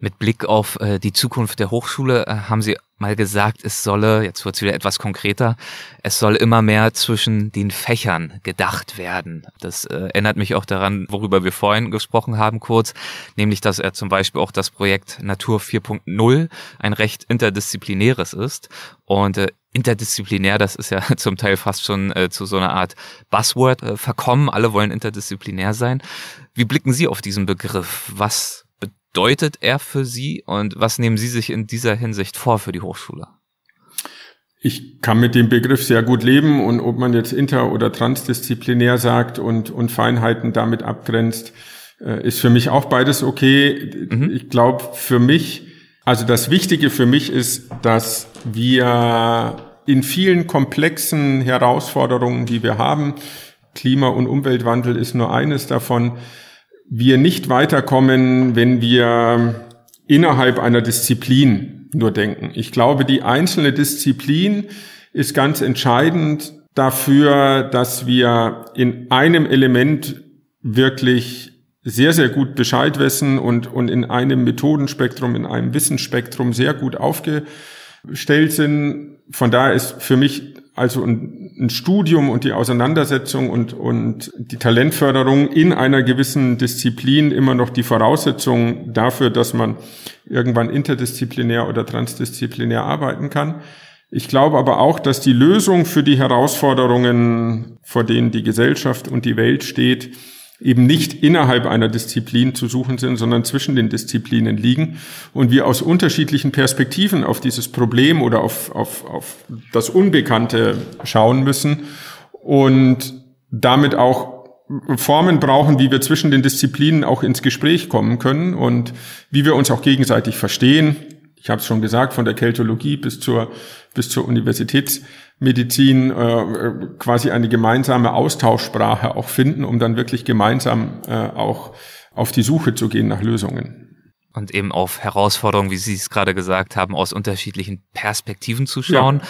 Mit Blick auf äh, die Zukunft der Hochschule äh, haben Sie mal gesagt, es solle, jetzt wird es wieder etwas konkreter, es soll immer mehr zwischen den Fächern gedacht werden. Das äh, erinnert mich auch daran, worüber wir vorhin gesprochen haben kurz, nämlich dass er zum Beispiel auch das Projekt Natur 4.0 ein recht interdisziplinäres ist. Und interdisziplinär, das ist ja zum Teil fast schon äh, zu so einer Art Buzzword äh, verkommen. Alle wollen interdisziplinär sein. Wie blicken Sie auf diesen Begriff? Was bedeutet er für Sie und was nehmen Sie sich in dieser Hinsicht vor für die Hochschule? Ich kann mit dem Begriff sehr gut leben und ob man jetzt inter- oder transdisziplinär sagt und, und Feinheiten damit abgrenzt, äh, ist für mich auch beides okay. Mhm. Ich glaube, für mich, also das Wichtige für mich ist, dass wir in vielen komplexen Herausforderungen, die wir haben, Klima- und Umweltwandel ist nur eines davon, wir nicht weiterkommen, wenn wir innerhalb einer Disziplin nur denken. Ich glaube, die einzelne Disziplin ist ganz entscheidend dafür, dass wir in einem Element wirklich sehr, sehr gut Bescheid wissen und, und in einem Methodenspektrum, in einem Wissensspektrum sehr gut aufgestellt sind. Von daher ist für mich also ein, ein, Studium und die Auseinandersetzung und, und die Talentförderung in einer gewissen Disziplin immer noch die Voraussetzung dafür, dass man irgendwann interdisziplinär oder transdisziplinär arbeiten kann. Ich glaube aber auch, dass die Lösung für die Herausforderungen, vor denen die Gesellschaft und die Welt steht, eben nicht innerhalb einer Disziplin zu suchen sind, sondern zwischen den Disziplinen liegen und wir aus unterschiedlichen Perspektiven auf dieses Problem oder auf, auf, auf das Unbekannte schauen müssen und damit auch Formen brauchen, wie wir zwischen den Disziplinen auch ins Gespräch kommen können und wie wir uns auch gegenseitig verstehen. Ich habe es schon gesagt, von der Keltologie bis zur, bis zur Universitäts Medizin äh, quasi eine gemeinsame Austauschsprache auch finden, um dann wirklich gemeinsam äh, auch auf die Suche zu gehen nach Lösungen. Und eben auf Herausforderungen, wie Sie es gerade gesagt haben, aus unterschiedlichen Perspektiven zu schauen. Ja.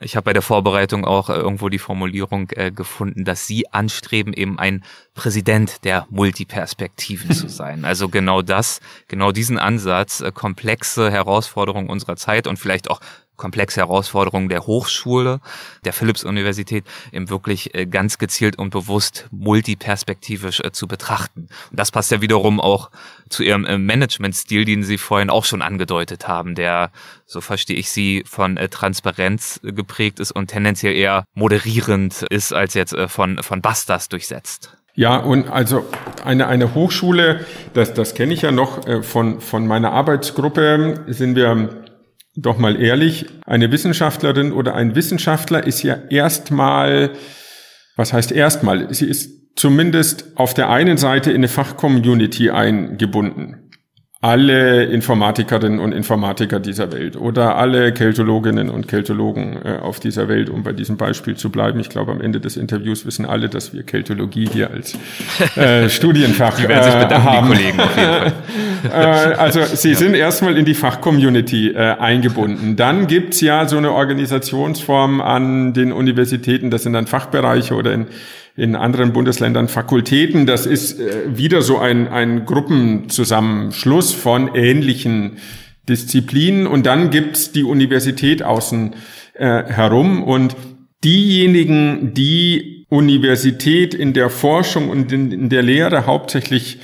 Ich habe bei der Vorbereitung auch äh, irgendwo die Formulierung äh, gefunden, dass Sie anstreben, eben ein Präsident der Multiperspektiven zu sein. Also genau das, genau diesen Ansatz, äh, komplexe Herausforderungen unserer Zeit und vielleicht auch komplexe Herausforderungen der Hochschule, der Philipps-Universität, eben wirklich äh, ganz gezielt und bewusst multiperspektivisch äh, zu betrachten. Und das passt ja wiederum auch zu Ihrem äh, Managementstil, den Sie vorhin auch schon angedeutet haben, der, so verstehe ich Sie, von Transparenz geprägt ist und tendenziell eher moderierend ist, als jetzt von, von Bastas durchsetzt. Ja, und also eine, eine Hochschule, das, das kenne ich ja noch von, von meiner Arbeitsgruppe, sind wir doch mal ehrlich, eine Wissenschaftlerin oder ein Wissenschaftler ist ja erstmal, was heißt erstmal? Sie ist zumindest auf der einen Seite in eine Fachcommunity eingebunden alle Informatikerinnen und Informatiker dieser Welt oder alle Keltologinnen und Keltologen äh, auf dieser Welt, um bei diesem Beispiel zu bleiben. Ich glaube, am Ende des Interviews wissen alle, dass wir Keltologie hier als äh, Studienfach die werden sich äh, bedanken, haben. Die Kollegen auf jeden Fall. äh, also sie ja. sind erstmal in die Fachcommunity äh, eingebunden. Dann gibt's ja so eine Organisationsform an den Universitäten, das sind dann Fachbereiche oder in in anderen Bundesländern Fakultäten. Das ist äh, wieder so ein, ein Gruppenzusammenschluss von ähnlichen Disziplinen. Und dann gibt's die Universität außen äh, herum. Und diejenigen, die Universität in der Forschung und in, in der Lehre hauptsächlich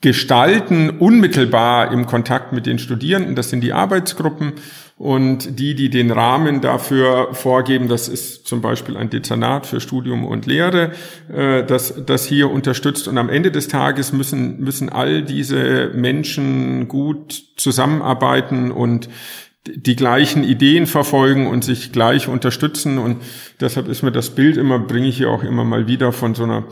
gestalten, unmittelbar im Kontakt mit den Studierenden, das sind die Arbeitsgruppen und die, die den Rahmen dafür vorgeben, das ist zum Beispiel ein Dezernat für Studium und Lehre, äh, das, das hier unterstützt. Und am Ende des Tages müssen, müssen all diese Menschen gut zusammenarbeiten und die gleichen Ideen verfolgen und sich gleich unterstützen. Und deshalb ist mir das Bild immer, bringe ich hier auch immer mal wieder von so einer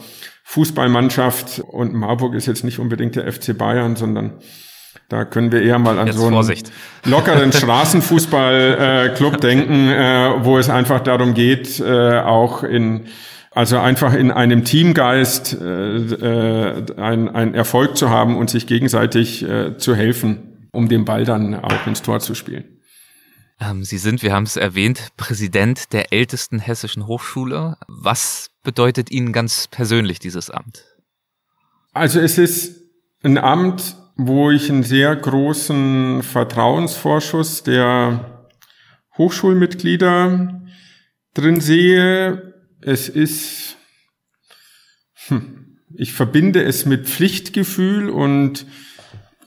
Fußballmannschaft. Und Marburg ist jetzt nicht unbedingt der FC Bayern, sondern da können wir eher mal an Jetzt so einen Vorsicht. lockeren Straßenfußballclub äh, denken, äh, wo es einfach darum geht, äh, auch in also einfach in einem Teamgeist äh, äh, ein, ein Erfolg zu haben und sich gegenseitig äh, zu helfen, um den Ball dann auch ins Tor zu spielen. Ähm, Sie sind, wir haben es erwähnt, Präsident der ältesten hessischen Hochschule. Was bedeutet Ihnen ganz persönlich dieses Amt? Also es ist ein Amt, wo ich einen sehr großen Vertrauensvorschuss der Hochschulmitglieder drin sehe. Es ist, hm, ich verbinde es mit Pflichtgefühl und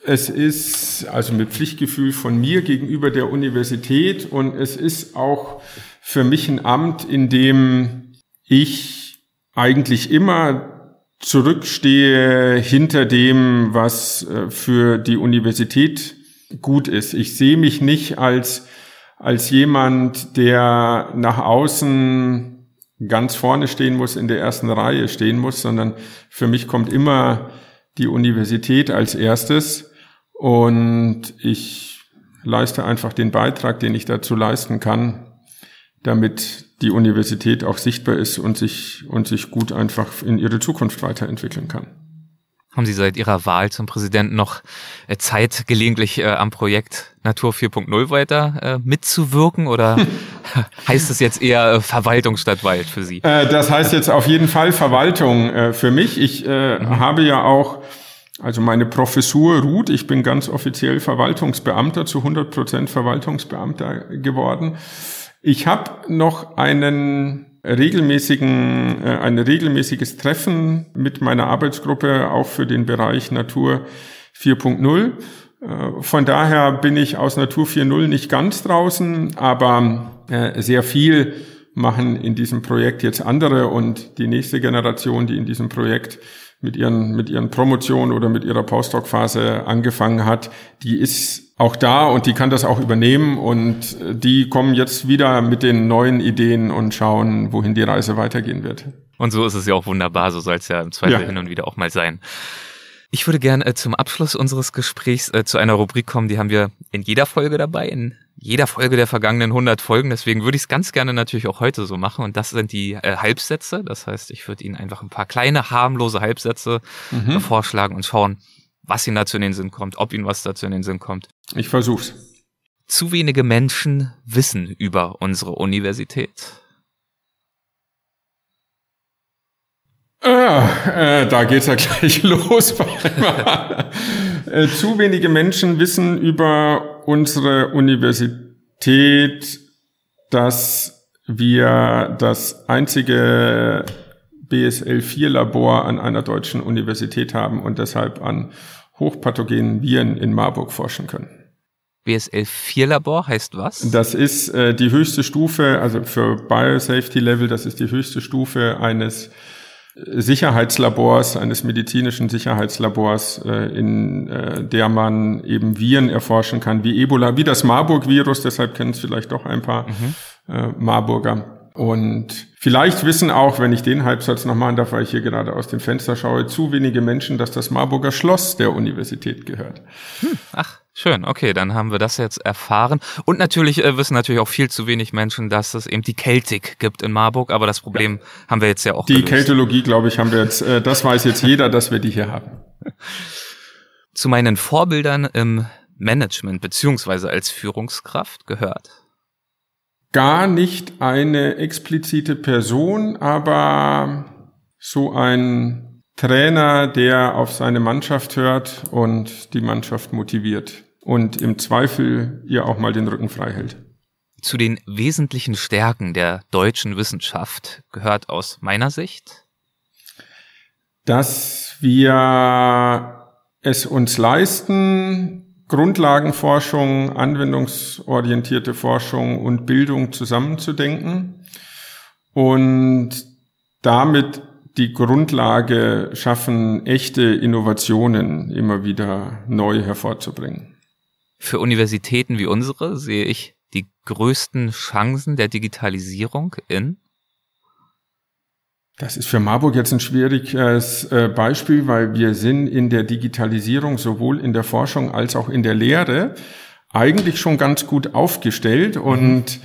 es ist also mit Pflichtgefühl von mir gegenüber der Universität und es ist auch für mich ein Amt, in dem ich eigentlich immer zurückstehe hinter dem, was äh, für die Universität gut ist. Ich sehe mich nicht als, als jemand, der nach außen ganz vorne stehen muss, in der ersten Reihe stehen muss, sondern für mich kommt immer die Universität als erstes und ich leiste einfach den Beitrag, den ich dazu leisten kann, damit die Universität auch sichtbar ist und sich, und sich gut einfach in ihre Zukunft weiterentwickeln kann. Haben Sie seit Ihrer Wahl zum Präsidenten noch äh, Zeit, gelegentlich äh, am Projekt Natur 4.0 weiter äh, mitzuwirken oder heißt es jetzt eher äh, Verwaltung statt Wald für Sie? Äh, das heißt jetzt auf jeden Fall Verwaltung äh, für mich. Ich mhm. habe ja auch also meine Professur ruht. Ich bin ganz offiziell Verwaltungsbeamter, zu 100 Prozent Verwaltungsbeamter geworden. Ich habe noch einen regelmäßigen, äh, ein regelmäßiges Treffen mit meiner Arbeitsgruppe auch für den Bereich Natur 4.0. Äh, von daher bin ich aus Natur 4.0 nicht ganz draußen, aber äh, sehr viel machen in diesem Projekt jetzt andere und die nächste Generation, die in diesem Projekt mit ihren, mit ihren Promotionen oder mit ihrer Postdoc-Phase angefangen hat, die ist auch da und die kann das auch übernehmen und die kommen jetzt wieder mit den neuen Ideen und schauen, wohin die Reise weitergehen wird. Und so ist es ja auch wunderbar, so soll es ja im Zweifel ja. hin und wieder auch mal sein. Ich würde gerne äh, zum Abschluss unseres Gesprächs äh, zu einer Rubrik kommen, die haben wir in jeder Folge dabei, in jeder Folge der vergangenen 100 Folgen. Deswegen würde ich es ganz gerne natürlich auch heute so machen. Und das sind die äh, Halbsätze. Das heißt, ich würde Ihnen einfach ein paar kleine, harmlose Halbsätze mhm. vorschlagen und schauen, was Ihnen dazu in den Sinn kommt, ob Ihnen was dazu in den Sinn kommt. Ich versuch's. Zu wenige Menschen wissen über unsere Universität. Ah, äh, da geht's ja gleich los. äh, zu wenige Menschen wissen über unsere Universität, dass wir das einzige BSL 4 Labor an einer deutschen Universität haben und deshalb an hochpathogenen Viren in Marburg forschen können. BSL 4 Labor heißt was? Das ist äh, die höchste Stufe, also für Biosafety Level, das ist die höchste Stufe eines Sicherheitslabors, eines medizinischen Sicherheitslabors, äh, in äh, der man eben Viren erforschen kann, wie Ebola, wie das Marburg-Virus, deshalb kennen es vielleicht doch ein paar mhm. äh, Marburger. Und vielleicht wissen auch, wenn ich den Halbsatz noch machen darf, weil ich hier gerade aus dem Fenster schaue, zu wenige Menschen, dass das Marburger Schloss der Universität gehört. Hm, ach, schön. Okay, dann haben wir das jetzt erfahren. Und natürlich äh, wissen natürlich auch viel zu wenig Menschen, dass es eben die Keltik gibt in Marburg. Aber das Problem ja. haben wir jetzt ja auch. Die gelöst. Keltologie, glaube ich, haben wir jetzt, äh, das weiß jetzt jeder, dass wir die hier haben. Zu meinen Vorbildern im Management beziehungsweise als Führungskraft gehört gar nicht eine explizite Person, aber so ein Trainer, der auf seine Mannschaft hört und die Mannschaft motiviert und im Zweifel ihr auch mal den Rücken frei hält. Zu den wesentlichen Stärken der deutschen Wissenschaft gehört aus meiner Sicht, dass wir es uns leisten, Grundlagenforschung, anwendungsorientierte Forschung und Bildung zusammenzudenken und damit die Grundlage schaffen, echte Innovationen immer wieder neu hervorzubringen. Für Universitäten wie unsere sehe ich die größten Chancen der Digitalisierung in? Das ist für Marburg jetzt ein schwieriges äh, Beispiel, weil wir sind in der Digitalisierung sowohl in der Forschung als auch in der Lehre eigentlich schon ganz gut aufgestellt mhm. und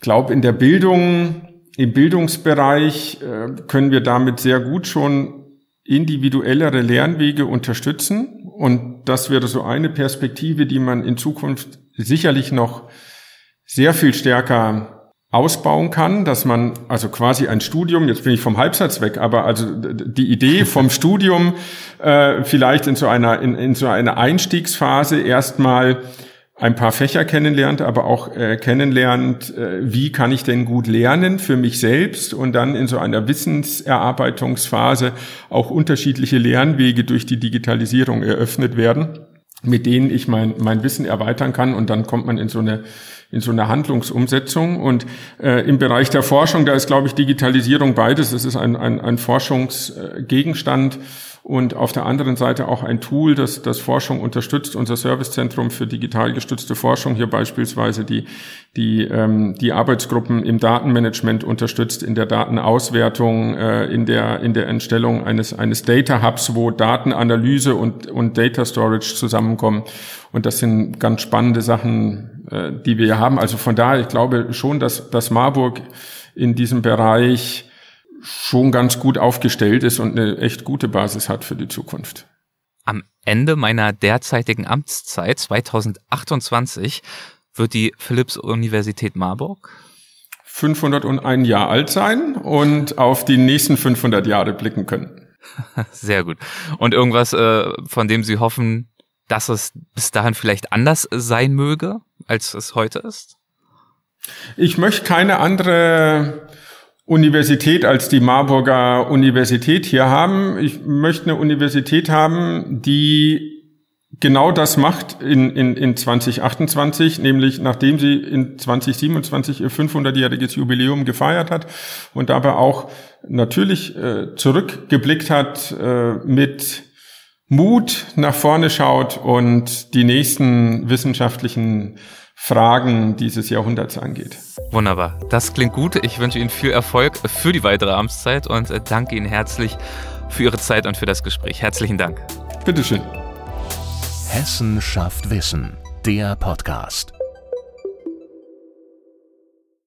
glaube in der Bildung, im Bildungsbereich äh, können wir damit sehr gut schon individuellere Lernwege unterstützen. Und das wäre so eine Perspektive, die man in Zukunft sicherlich noch sehr viel stärker ausbauen kann, dass man also quasi ein Studium, jetzt bin ich vom Halbsatz weg, aber also die Idee vom Studium äh, vielleicht in so einer in, in so einer Einstiegsphase erstmal ein paar Fächer kennenlernt, aber auch äh, kennenlernt, äh, wie kann ich denn gut lernen für mich selbst und dann in so einer Wissenserarbeitungsphase auch unterschiedliche Lernwege durch die Digitalisierung eröffnet werden, mit denen ich mein, mein Wissen erweitern kann und dann kommt man in so eine in so eine Handlungsumsetzung. Und äh, im Bereich der Forschung, da ist, glaube ich, Digitalisierung beides. Es ist ein, ein, ein Forschungsgegenstand und auf der anderen Seite auch ein Tool, das, das Forschung unterstützt. Unser Servicezentrum für digital gestützte Forschung hier beispielsweise die, die, ähm, die Arbeitsgruppen im Datenmanagement unterstützt, in der Datenauswertung, äh, in, der, in der Entstellung eines, eines Data Hubs, wo Datenanalyse und, und Data Storage zusammenkommen. Und das sind ganz spannende Sachen, äh, die wir hier haben. Also von daher, ich glaube schon, dass, dass Marburg in diesem Bereich schon ganz gut aufgestellt ist und eine echt gute Basis hat für die Zukunft. Am Ende meiner derzeitigen Amtszeit 2028 wird die Philipps-Universität Marburg 501 Jahre alt sein und auf die nächsten 500 Jahre blicken können. Sehr gut. Und irgendwas, äh, von dem Sie hoffen, dass es bis dahin vielleicht anders sein möge, als es heute ist? Ich möchte keine andere Universität als die Marburger Universität hier haben. Ich möchte eine Universität haben, die genau das macht in, in, in 2028, nämlich nachdem sie in 2027 ihr 500-jähriges Jubiläum gefeiert hat und dabei auch natürlich äh, zurückgeblickt hat äh, mit Mut nach vorne schaut und die nächsten wissenschaftlichen Fragen dieses Jahrhunderts angeht. Wunderbar. Das klingt gut. Ich wünsche Ihnen viel Erfolg für die weitere Amtszeit und äh, danke Ihnen herzlich für Ihre Zeit und für das Gespräch. Herzlichen Dank. Bitteschön. Hessen schafft Wissen, der Podcast.